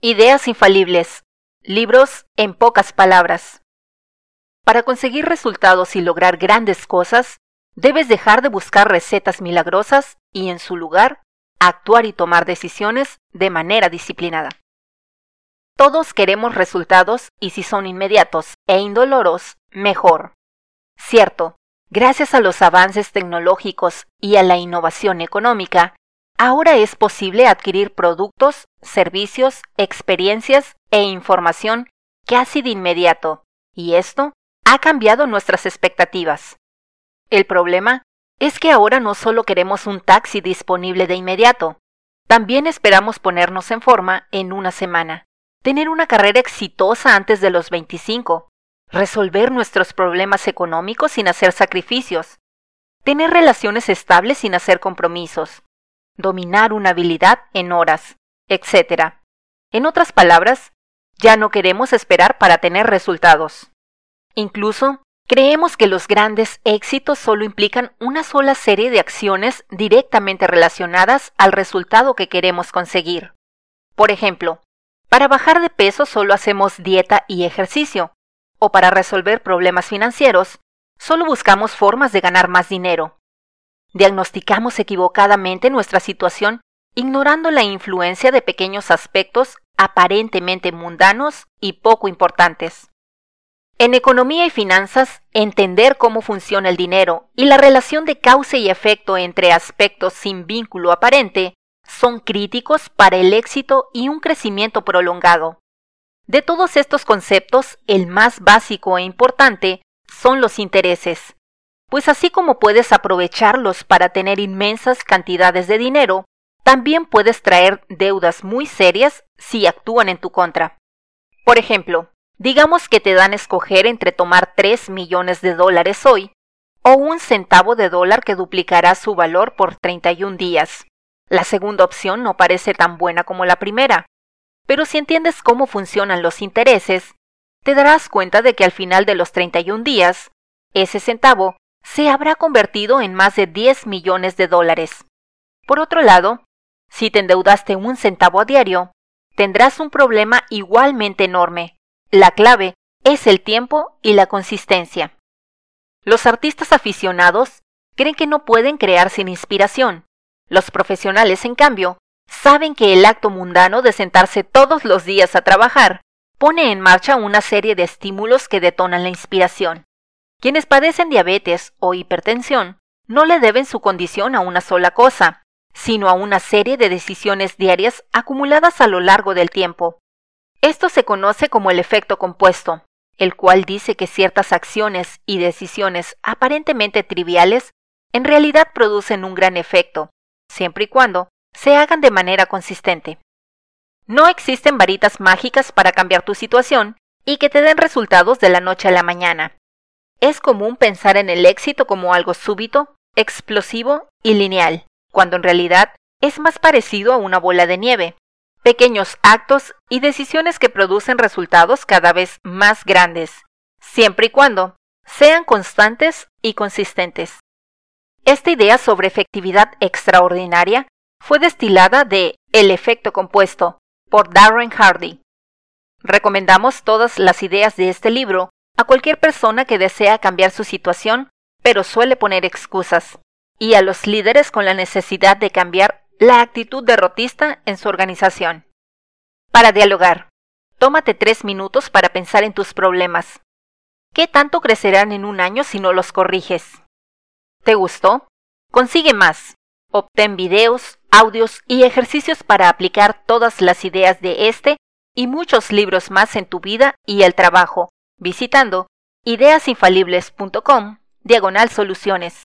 Ideas infalibles. Libros en pocas palabras. Para conseguir resultados y lograr grandes cosas, debes dejar de buscar recetas milagrosas y en su lugar actuar y tomar decisiones de manera disciplinada. Todos queremos resultados y si son inmediatos e indoloros, mejor. Cierto, gracias a los avances tecnológicos y a la innovación económica, Ahora es posible adquirir productos, servicios, experiencias e información casi de inmediato, y esto ha cambiado nuestras expectativas. El problema es que ahora no solo queremos un taxi disponible de inmediato, también esperamos ponernos en forma en una semana, tener una carrera exitosa antes de los 25, resolver nuestros problemas económicos sin hacer sacrificios, tener relaciones estables sin hacer compromisos, dominar una habilidad en horas, etc. En otras palabras, ya no queremos esperar para tener resultados. Incluso, creemos que los grandes éxitos solo implican una sola serie de acciones directamente relacionadas al resultado que queremos conseguir. Por ejemplo, para bajar de peso solo hacemos dieta y ejercicio, o para resolver problemas financieros, solo buscamos formas de ganar más dinero. Diagnosticamos equivocadamente nuestra situación ignorando la influencia de pequeños aspectos aparentemente mundanos y poco importantes. En economía y finanzas, entender cómo funciona el dinero y la relación de causa y efecto entre aspectos sin vínculo aparente son críticos para el éxito y un crecimiento prolongado. De todos estos conceptos, el más básico e importante son los intereses, pues así como puedes aprovecharlos para tener inmensas cantidades de dinero, también puedes traer deudas muy serias si actúan en tu contra. Por ejemplo, digamos que te dan a escoger entre tomar 3 millones de dólares hoy o un centavo de dólar que duplicará su valor por 31 días. La segunda opción no parece tan buena como la primera, pero si entiendes cómo funcionan los intereses, te darás cuenta de que al final de los 31 días, ese centavo se habrá convertido en más de 10 millones de dólares. Por otro lado, si te endeudaste un centavo a diario, tendrás un problema igualmente enorme. La clave es el tiempo y la consistencia. Los artistas aficionados creen que no pueden crear sin inspiración. Los profesionales, en cambio, saben que el acto mundano de sentarse todos los días a trabajar pone en marcha una serie de estímulos que detonan la inspiración. Quienes padecen diabetes o hipertensión no le deben su condición a una sola cosa, sino a una serie de decisiones diarias acumuladas a lo largo del tiempo. Esto se conoce como el efecto compuesto, el cual dice que ciertas acciones y decisiones aparentemente triviales en realidad producen un gran efecto, siempre y cuando se hagan de manera consistente. No existen varitas mágicas para cambiar tu situación y que te den resultados de la noche a la mañana. Es común pensar en el éxito como algo súbito, explosivo y lineal, cuando en realidad es más parecido a una bola de nieve, pequeños actos y decisiones que producen resultados cada vez más grandes, siempre y cuando sean constantes y consistentes. Esta idea sobre efectividad extraordinaria fue destilada de El efecto compuesto por Darren Hardy. Recomendamos todas las ideas de este libro a cualquier persona que desea cambiar su situación, pero suele poner excusas, y a los líderes con la necesidad de cambiar la actitud derrotista en su organización. Para dialogar, tómate tres minutos para pensar en tus problemas. ¿Qué tanto crecerán en un año si no los corriges? ¿Te gustó? Consigue más. Obtén videos, audios y ejercicios para aplicar todas las ideas de este y muchos libros más en tu vida y el trabajo visitando ideasinfalibles.com diagonal soluciones.